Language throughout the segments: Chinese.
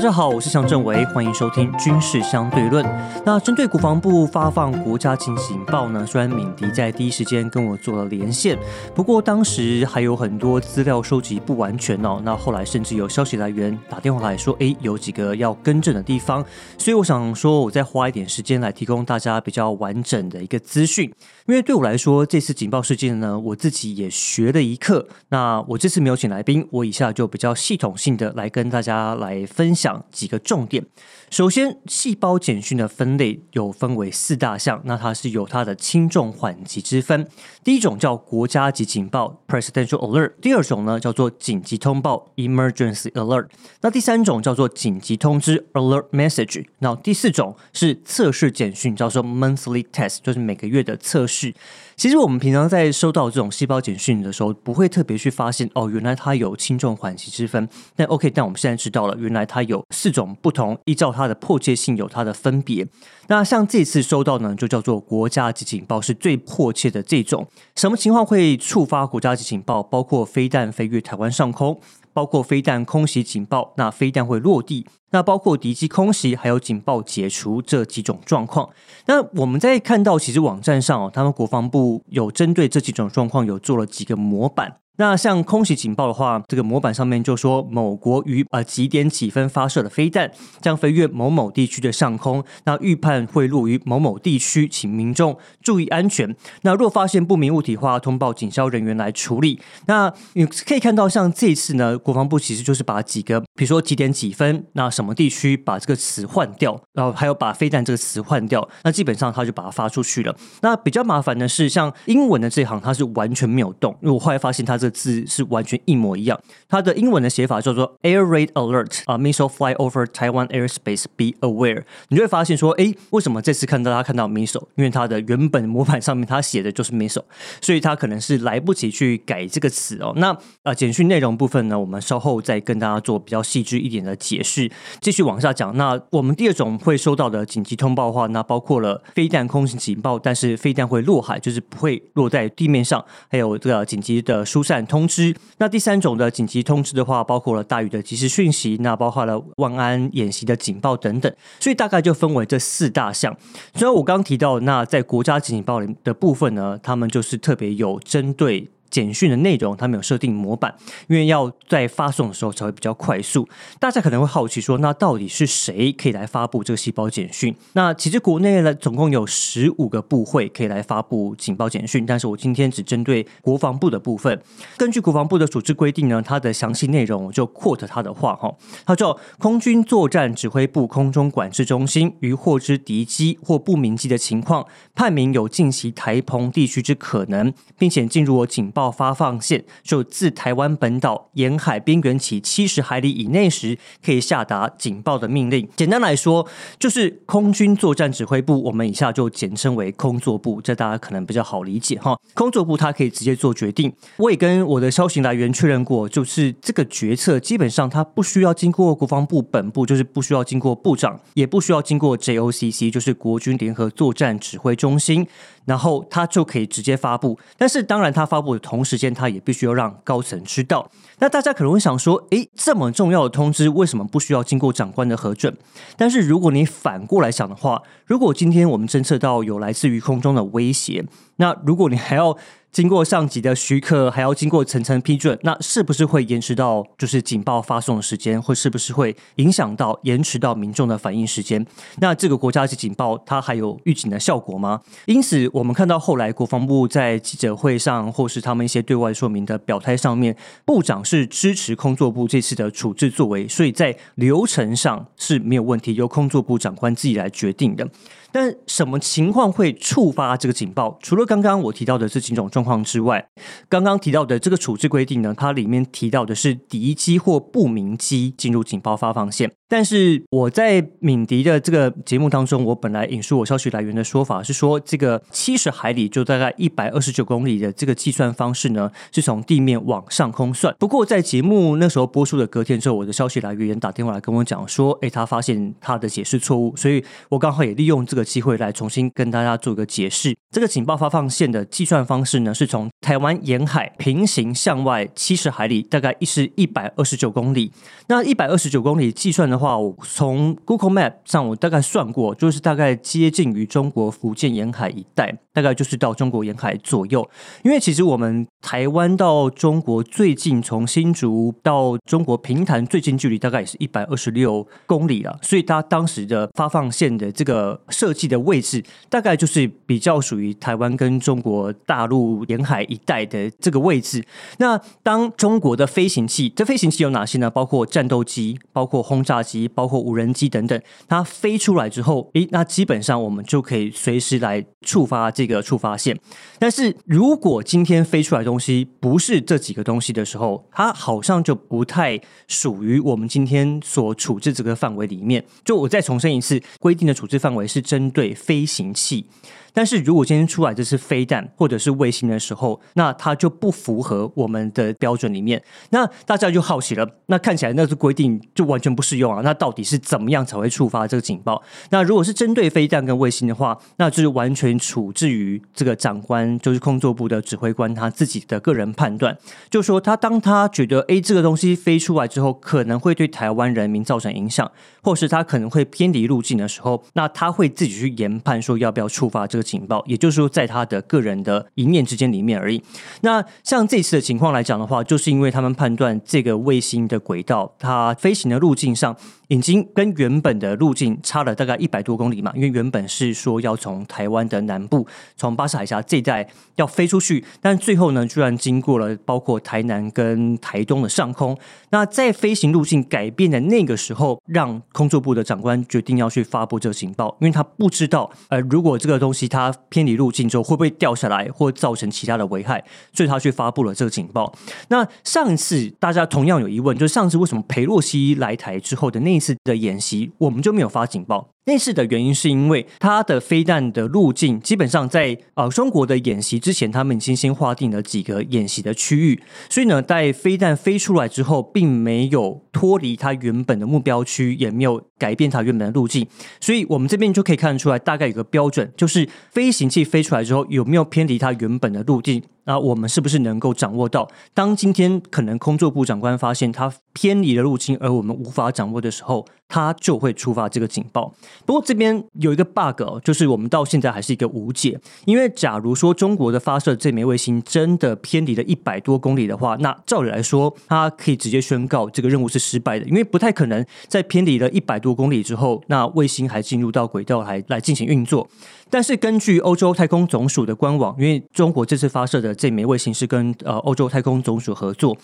大家好，我是向正维，欢迎收听军事相对论。那针对国防部发放国家级警报呢，虽然敏迪在第一时间跟我做了连线，不过当时还有很多资料收集不完全哦。那后来甚至有消息来源打电话来说，哎，有几个要更正的地方。所以我想说，我再花一点时间来提供大家比较完整的一个资讯。因为对我来说，这次警报事件呢，我自己也学了一课。那我这次没有请来宾，我以下就比较系统性的来跟大家来分享几个重点。首先，细胞简讯的分类有分为四大项，那它是有它的轻重缓急之分。第一种叫国家级警报 （Presidential Alert），第二种呢叫做紧急通报 （Emergency Alert），那第三种叫做紧急通知 （Alert Message），那第四种是测试简讯，叫做 Monthly Test，就是每个月的测试。其实我们平常在收到这种细胞简讯的时候，不会特别去发现哦，原来它有轻重缓急之分。但 OK，但我们现在知道了，原来它有四种不同，依照它的迫切性有它的分别。那像这次收到呢，就叫做国家级警报，是最迫切的这种。什么情况会触发国家级警报？包括飞弹飞越台湾上空。包括飞弹空袭警报，那飞弹会落地；那包括敌机空袭，还有警报解除这几种状况。那我们在看到，其实网站上哦，他们国防部有针对这几种状况，有做了几个模板。那像空袭警报的话，这个模板上面就说某国于呃几点几分发射的飞弹将飞越某某地区的上空，那预判会落于某某地区，请民众注意安全。那若发现不明物体的话，通报警消人员来处理。那你可以看到，像这次呢，国防部其实就是把几个，比如说几点几分，那什么地区把这个词换掉，然后还有把飞弹这个词换掉，那基本上他就把它发出去了。那比较麻烦的是，像英文的这行，它是完全没有动，因为我后来发现它这。字是完全一模一样，它的英文的写法叫做 Air Raid Alert 啊，Missile fly over Taiwan airspace, be aware。你就会发现说，哎，为什么这次看到他看到 missile？因为它的原本模板上面它写的就是 missile，所以它可能是来不及去改这个词哦。那啊，简讯内容部分呢，我们稍后再跟大家做比较细致一点的解释。继续往下讲，那我们第二种会收到的紧急通报的话，那包括了飞弹空袭警报，但是飞弹会落海，就是不会落在地面上，还有这个紧急的疏散展。通知。那第三种的紧急通知的话，包括了大雨的及时讯息，那包括了万安演习的警报等等。所以大概就分为这四大项。虽然我刚刚提到，那在国家警报的部分呢，他们就是特别有针对。简讯的内容，他们有设定模板，因为要在发送的时候才会比较快速。大家可能会好奇说，那到底是谁可以来发布这个细胞简讯？那其实国内呢，总共有十五个部会可以来发布警报简讯，但是我今天只针对国防部的部分。根据国防部的组织规定呢，它的详细内容我就 quote 他的话哈，他叫空军作战指挥部空中管制中心于获知敌机或不明机的情况，判明有进袭台澎地区之可能，并且进入我警报。报发放线就自台湾本岛沿海边缘起七十海里以内时，可以下达警报的命令。简单来说，就是空军作战指挥部，我们以下就简称为空作部，这大家可能比较好理解哈。空作部它可以直接做决定。我也跟我的消息来源确认过，就是这个决策基本上它不需要经过国防部本部，就是不需要经过部长，也不需要经过 JOCC，就是国军联合作战指挥中心。然后它就可以直接发布，但是当然它发布的同时间，它也必须要让高层知道。那大家可能会想说，诶，这么重要的通知，为什么不需要经过长官的核准？但是如果你反过来想的话，如果今天我们侦测到有来自于空中的威胁，那如果你还要经过上级的许可，还要经过层层批准，那是不是会延迟到就是警报发送的时间，或是不是会影响到延迟到民众的反应时间？那这个国家级警报它还有预警的效果吗？因此，我们看到后来国防部在记者会上，或是他们一些对外说明的表态上面，部长是支持空作部这次的处置作为，所以在流程上是没有问题，由空作部长官自己来决定的。但什么情况会触发这个警报？除了刚刚我提到的这几种状况之外，刚刚提到的这个处置规定呢？它里面提到的是敌机或不明机进入警报发放线。但是我在敏迪的这个节目当中，我本来引述我消息来源的说法是说，这个七十海里就大概一百二十九公里的这个计算方式呢，是从地面往上空算。不过在节目那时候播出的隔天之后，我的消息来源打电话来跟我讲说，哎，他发现他的解释错误，所以我刚好也利用这个机会来重新跟大家做一个解释。这个警报发放线的计算方式呢，是从台湾沿海平行向外七十海里，大概一是一百二十九公里。那一百二十九公里计算的。话，我从 Google Map 上我大概算过，就是大概接近于中国福建沿海一带，大概就是到中国沿海左右。因为其实我们台湾到中国最近，从新竹到中国平潭最近距离大概也是一百二十六公里了，所以它当时的发放线的这个设计的位置，大概就是比较属于台湾跟中国大陆沿海一带的这个位置。那当中国的飞行器，这飞行器有哪些呢？包括战斗机、包括轰炸机、包括无人机等等，它飞出来之后，诶，那基本上我们就可以随时来触发这个触发线。但是如果今天飞出来东西不是这几个东西的时候，它好像就不太属于我们今天所处置这个范围里面。就我再重申一次，规定的处置范围是针对飞行器。但是如果今天出来这是飞弹或者是卫星的时候，那它就不符合我们的标准里面。那大家就好奇了，那看起来那是规定就完全不适用啊？那到底是怎么样才会触发这个警报？那如果是针对飞弹跟卫星的话，那就是完全处置于这个长官，就是空作部的指挥官他自己的个人判断，就说他当他觉得哎这个东西飞出来之后可能会对台湾人民造成影响，或是他可能会偏离路径的时候，那他会自己去研判说要不要触发这个。警报，也就是说，在他的个人的一念之间里面而已。那像这次的情况来讲的话，就是因为他们判断这个卫星的轨道，它飞行的路径上。已经跟原本的路径差了大概一百多公里嘛，因为原本是说要从台湾的南部，从巴士海峡这一带要飞出去，但最后呢，居然经过了包括台南跟台东的上空。那在飞行路径改变的那个时候，让空作部的长官决定要去发布这个警报，因为他不知道，呃，如果这个东西它偏离路径之后会不会掉下来，或造成其他的危害，所以他去发布了这个警报。那上次大家同样有疑问，就是上次为什么裴洛西来台之后的那一？次的演习，我们就没有发警报。那次的原因是因为它的飞弹的路径基本上在呃中国的演习之前，他们已经先划定了几个演习的区域，所以呢，在飞弹飞出来之后，并没有脱离它原本的目标区，也没有改变它原本的路径，所以我们这边就可以看得出来，大概有个标准，就是飞行器飞出来之后有没有偏离它原本的路径，那我们是不是能够掌握到？当今天可能空作部长官发现它偏离了路径，而我们无法掌握的时候，他就会触发这个警报。不过这边有一个 bug，就是我们到现在还是一个无解。因为假如说中国的发射这枚卫星真的偏离了一百多公里的话，那照理来说，它可以直接宣告这个任务是失败的，因为不太可能在偏离了一百多公里之后，那卫星还进入到轨道还来进行运作。但是根据欧洲太空总署的官网，因为中国这次发射的这枚卫星是跟呃欧洲太空总署合作。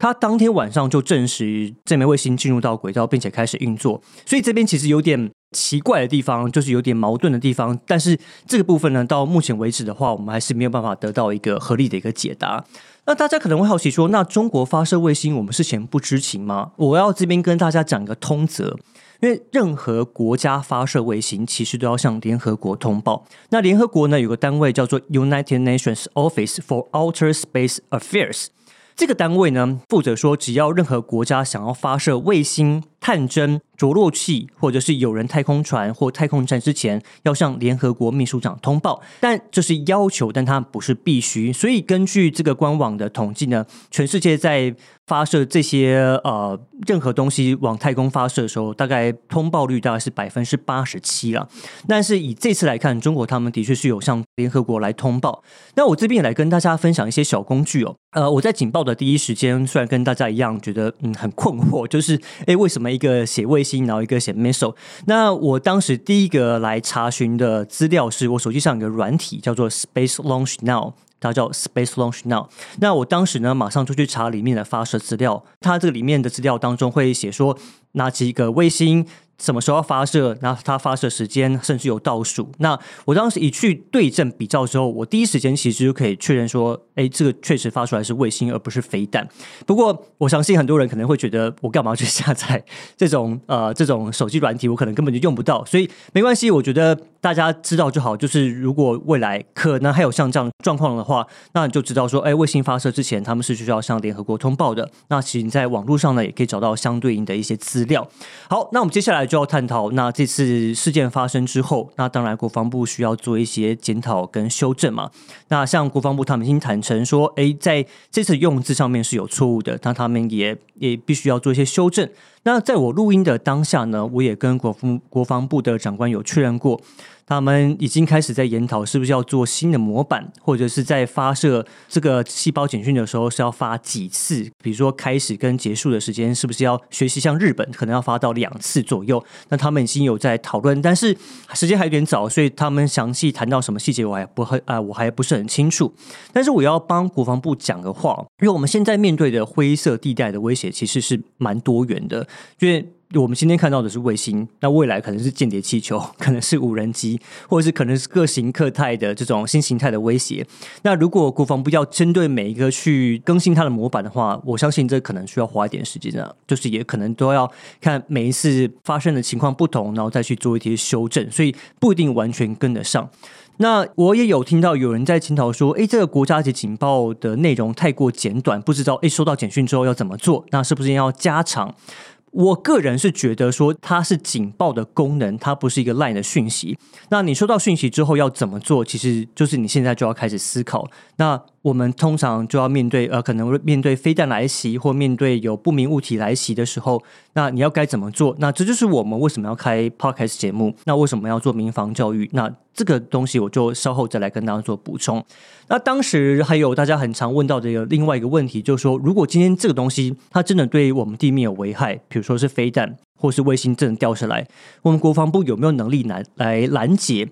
他当天晚上就证实这枚卫星进入到轨道，并且开始运作。所以这边其实有点奇怪的地方，就是有点矛盾的地方。但是这个部分呢，到目前为止的话，我们还是没有办法得到一个合理的一个解答。那大家可能会好奇说，那中国发射卫星，我们事前不知情吗？我要这边跟大家讲一个通则，因为任何国家发射卫星，其实都要向联合国通报。那联合国呢，有个单位叫做 United Nations Office for Outer Space Affairs。这个单位呢，负责说，只要任何国家想要发射卫星、探针。着陆器或者是有人太空船或太空站之前，要向联合国秘书长通报，但这是要求，但它不是必须。所以根据这个官网的统计呢，全世界在发射这些呃任何东西往太空发射的时候，大概通报率大概是百分之八十七了。但是以这次来看，中国他们的确是有向联合国来通报。那我这边也来跟大家分享一些小工具哦。呃，我在警报的第一时间，虽然跟大家一样觉得嗯很困惑，就是诶为什么一个写卫星然后一个写 missile。那我当时第一个来查询的资料是我手机上有个软体叫做 Space Launch Now，它叫 Space Launch Now。那我当时呢，马上就去查里面的发射资料，它这个里面的资料当中会写说哪几个卫星。什么时候发射？那它发射时间甚至有倒数。那我当时一去对证比较之后，我第一时间其实就可以确认说，哎，这个确实发出来是卫星，而不是飞弹。不过我相信很多人可能会觉得，我干嘛去下载这种呃这种手机软体？我可能根本就用不到。所以没关系，我觉得大家知道就好。就是如果未来可能还有像这样状况的话，那你就知道说，哎，卫星发射之前他们是需要向联合国通报的。那其实你在网络上呢，也可以找到相对应的一些资料。好，那我们接下来。就要探讨，那这次事件发生之后，那当然国防部需要做一些检讨跟修正嘛。那像国防部他们已经坦承说，哎，在这次用字上面是有错误的，那他们也也必须要做一些修正。那在我录音的当下呢，我也跟国防国防部的长官有确认过。他们已经开始在研讨，是不是要做新的模板，或者是在发射这个细胞简讯的时候是要发几次？比如说开始跟结束的时间，是不是要学习像日本可能要发到两次左右？那他们已经有在讨论，但是时间还有点早，所以他们详细谈到什么细节，我还不很啊，我还不是很清楚。但是我要帮国防部讲个话，因为我们现在面对的灰色地带的威胁其实是蛮多元的，因为。我们今天看到的是卫星，那未来可能是间谍气球，可能是无人机，或者是可能是各型各态的这种新形态的威胁。那如果国防部要针对每一个去更新它的模板的话，我相信这可能需要花一点时间啊，就是也可能都要看每一次发生的情况不同，然后再去做一些修正，所以不一定完全跟得上。那我也有听到有人在检讨说，诶，这个国家级警报的内容太过简短，不知道诶收到简讯之后要怎么做，那是不是要加长？我个人是觉得说它是警报的功能，它不是一个 line 的讯息。那你收到讯息之后要怎么做？其实就是你现在就要开始思考。那我们通常就要面对呃，可能面对飞弹来袭或面对有不明物体来袭的时候，那你要该怎么做？那这就是我们为什么要开 podcast 节目，那为什么要做民防教育？那这个东西我就稍后再来跟大家做补充。那当时还有大家很常问到的一个另外一个问题，就是说，如果今天这个东西它真的对我们地面有危害，比如说是飞弹或是卫星真的掉下来，我们国防部有没有能力来来拦截？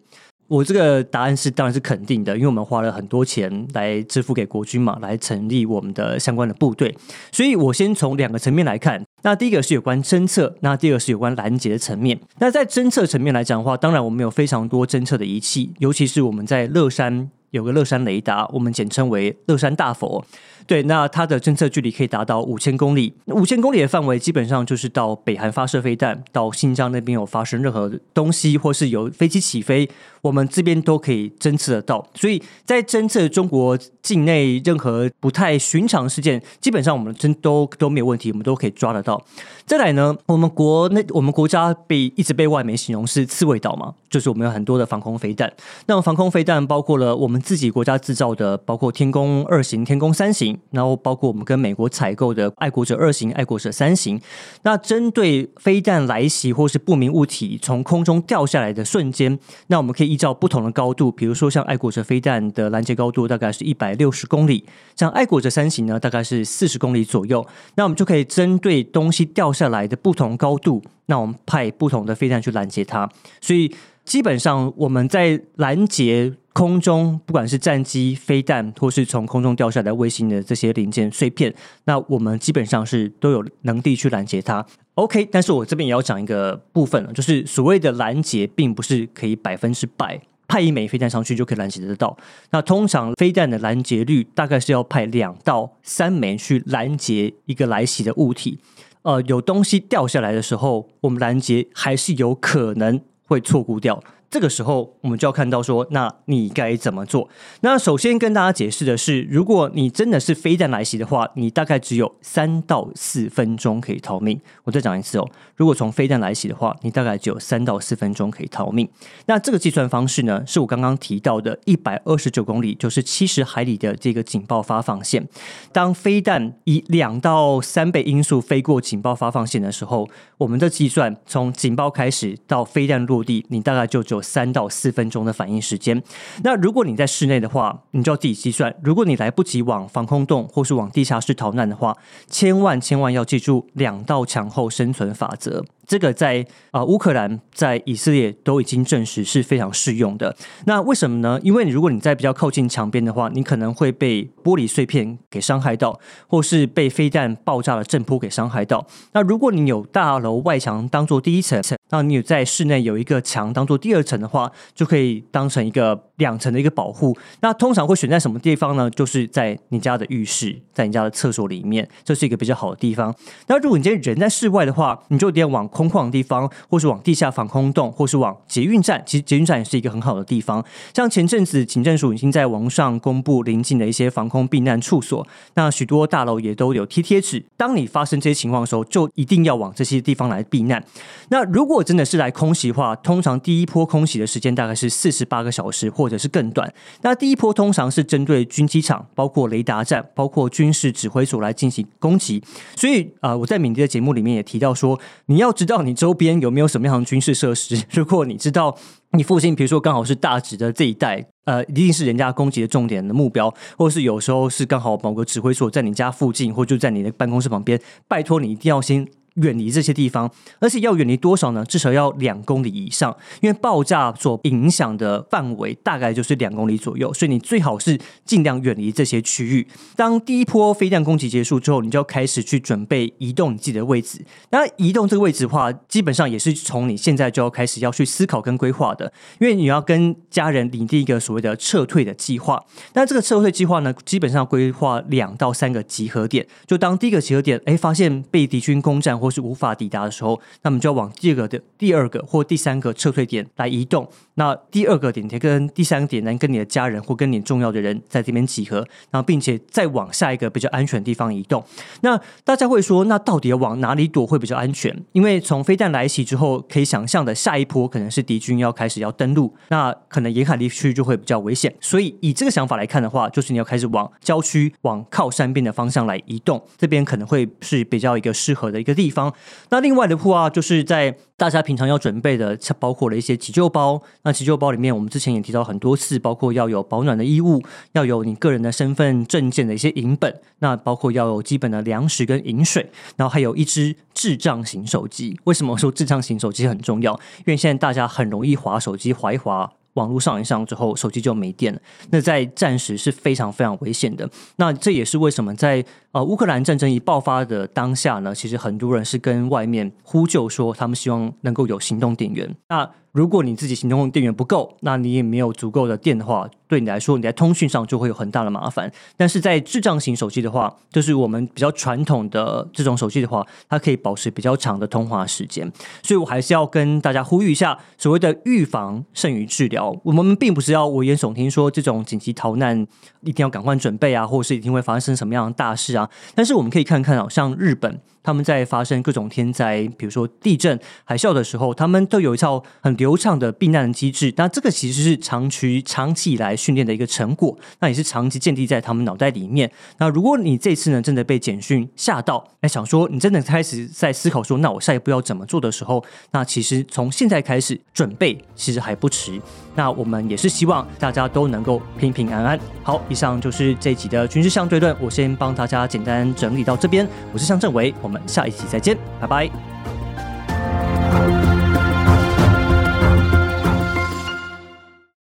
我这个答案是当然是肯定的，因为我们花了很多钱来支付给国军嘛，来成立我们的相关的部队。所以我先从两个层面来看，那第一个是有关侦测，那第二个是有关拦截的层面。那在侦测层面来讲的话，当然我们有非常多侦测的仪器，尤其是我们在乐山有个乐山雷达，我们简称为乐山大佛。对，那它的侦测距离可以达到五千公里。五千公里的范围基本上就是到北韩发射飞弹，到新疆那边有发生任何东西，或是有飞机起飞，我们这边都可以侦测得到。所以在侦测中国境内任何不太寻常事件，基本上我们真都都没有问题，我们都可以抓得到。再来呢，我们国内我们国家被一直被外媒形容是刺猬岛嘛，就是我们有很多的防空飞弹。那防空飞弹包括了我们自己国家制造的，包括天宫二型、天宫三型。然后包括我们跟美国采购的爱国者二型、爱国者三型，那针对飞弹来袭或是不明物体从空中掉下来的瞬间，那我们可以依照不同的高度，比如说像爱国者飞弹的拦截高度大概是一百六十公里，像爱国者三型呢大概是四十公里左右，那我们就可以针对东西掉下来的不同高度，那我们派不同的飞弹去拦截它，所以基本上我们在拦截。空中不管是战机、飞弹，或是从空中掉下来卫星的这些零件碎片，那我们基本上是都有能力去拦截它。OK，但是我这边也要讲一个部分了，就是所谓的拦截，并不是可以百分之百派一枚飞弹上去就可以拦截得到。那通常飞弹的拦截率大概是要派两到三枚去拦截一个来袭的物体。呃，有东西掉下来的时候，我们拦截还是有可能会错估掉。这个时候，我们就要看到说，那你该怎么做？那首先跟大家解释的是，如果你真的是飞弹来袭的话，你大概只有三到四分钟可以逃命。我再讲一次哦，如果从飞弹来袭的话，你大概只有三到四分钟可以逃命。那这个计算方式呢，是我刚刚提到的一百二十九公里，就是七十海里的这个警报发放线。当飞弹以两到三倍音速飞过警报发放线的时候，我们的计算从警报开始到飞弹落地，你大概就只有三到四分钟的反应时间。那如果你在室内的话，你就要自己计算。如果你来不及往防空洞或是往地下室逃难的话，千万千万要记住两道墙后生存法则。这个在啊乌克兰在以色列都已经证实是非常适用的。那为什么呢？因为如果你在比较靠近墙边的话，你可能会被玻璃碎片给伤害到，或是被飞弹爆炸的震波给伤害到。那如果你有大楼外墙当做第一层，那你有在室内有一个墙当做第二层的话，就可以当成一个两层的一个保护。那通常会选在什么地方呢？就是在你家的浴室，在你家的厕所里面，这是一个比较好的地方。那如果你今天人在室外的话，你就一定要往空旷的地方，或是往地下防空洞，或是往捷运站。其实捷运站也是一个很好的地方。像前阵子警政署已经在网上公布临近的一些防空避难处所，那许多大楼也都有贴贴纸。当你发生这些情况的时候，就一定要往这些地方来避难。那如果如果真的是来空袭的话，通常第一波空袭的时间大概是四十八个小时或或者是更短。那第一波通常是针对军机场、包括雷达站、包括军事指挥所来进行攻击。所以啊，我在敏迪的节目里面也提到说，你要知道你周边有没有什么样的军事设施。如果你知道你附近，比如说刚好是大直的这一带，呃，一定是人家攻击的重点的目标，或是有时候是刚好某个指挥所在你家附近，或就在你的办公室旁边，拜托你一定要先。远离这些地方，而且要远离多少呢？至少要两公里以上，因为爆炸所影响的范围大概就是两公里左右，所以你最好是尽量远离这些区域。当第一波飞弹攻击结束之后，你就要开始去准备移动你自己的位置。那移动这个位置的话，基本上也是从你现在就要开始要去思考跟规划的，因为你要跟家人拟定一个所谓的撤退的计划。那这个撤退计划呢，基本上规划两到三个集合点。就当第一个集合点，哎，发现被敌军攻占或或是无法抵达的时候，那么就要往第二个的第二个或第三个撤退点来移动。那第二个点跟第三个点能跟你的家人或跟你重要的人在这边集合，然后并且再往下一个比较安全的地方移动。那大家会说，那到底要往哪里躲会比较安全？因为从飞弹来袭之后，可以想象的下一波可能是敌军要开始要登陆，那可能沿海地区就会比较危险。所以以这个想法来看的话，就是你要开始往郊区、往靠山边的方向来移动，这边可能会是比较一个适合的一个地方。方那另外的话，就是在大家平常要准备的，包括了一些急救包。那急救包里面，我们之前也提到很多次，包括要有保暖的衣物，要有你个人的身份证件的一些影本，那包括要有基本的粮食跟饮水，然后还有一支智障型手机。为什么说智障型手机很重要？因为现在大家很容易滑手机，滑一滑。网络上一上之后，手机就没电了。那在暂时是非常非常危险的。那这也是为什么在呃乌克兰战争一爆发的当下呢？其实很多人是跟外面呼救说，他们希望能够有行动电源。那如果你自己行动电源不够，那你也没有足够的电的话，对你来说，你在通讯上就会有很大的麻烦。但是在智障型手机的话，就是我们比较传统的这种手机的话，它可以保持比较长的通话时间。所以我还是要跟大家呼吁一下，所谓的预防胜于治疗。我们并不是要危言耸听说这种紧急逃难一定要赶快准备啊，或者是一定会发生什么样的大事啊。但是我们可以看看啊，像日本。他们在发生各种天灾，比如说地震、海啸的时候，他们都有一套很流畅的避难机制。那这个其实是长期、长期以来训练的一个成果，那也是长期建立在他们脑袋里面。那如果你这次呢，真的被简讯吓到，哎，想说你真的开始在思考说，那我下一步要怎么做的时候，那其实从现在开始准备，其实还不迟。那我们也是希望大家都能够平平安安。好，以上就是这一集的军事相对论，我先帮大家简单整理到这边。我是向正伟，我们下一期再见，拜拜。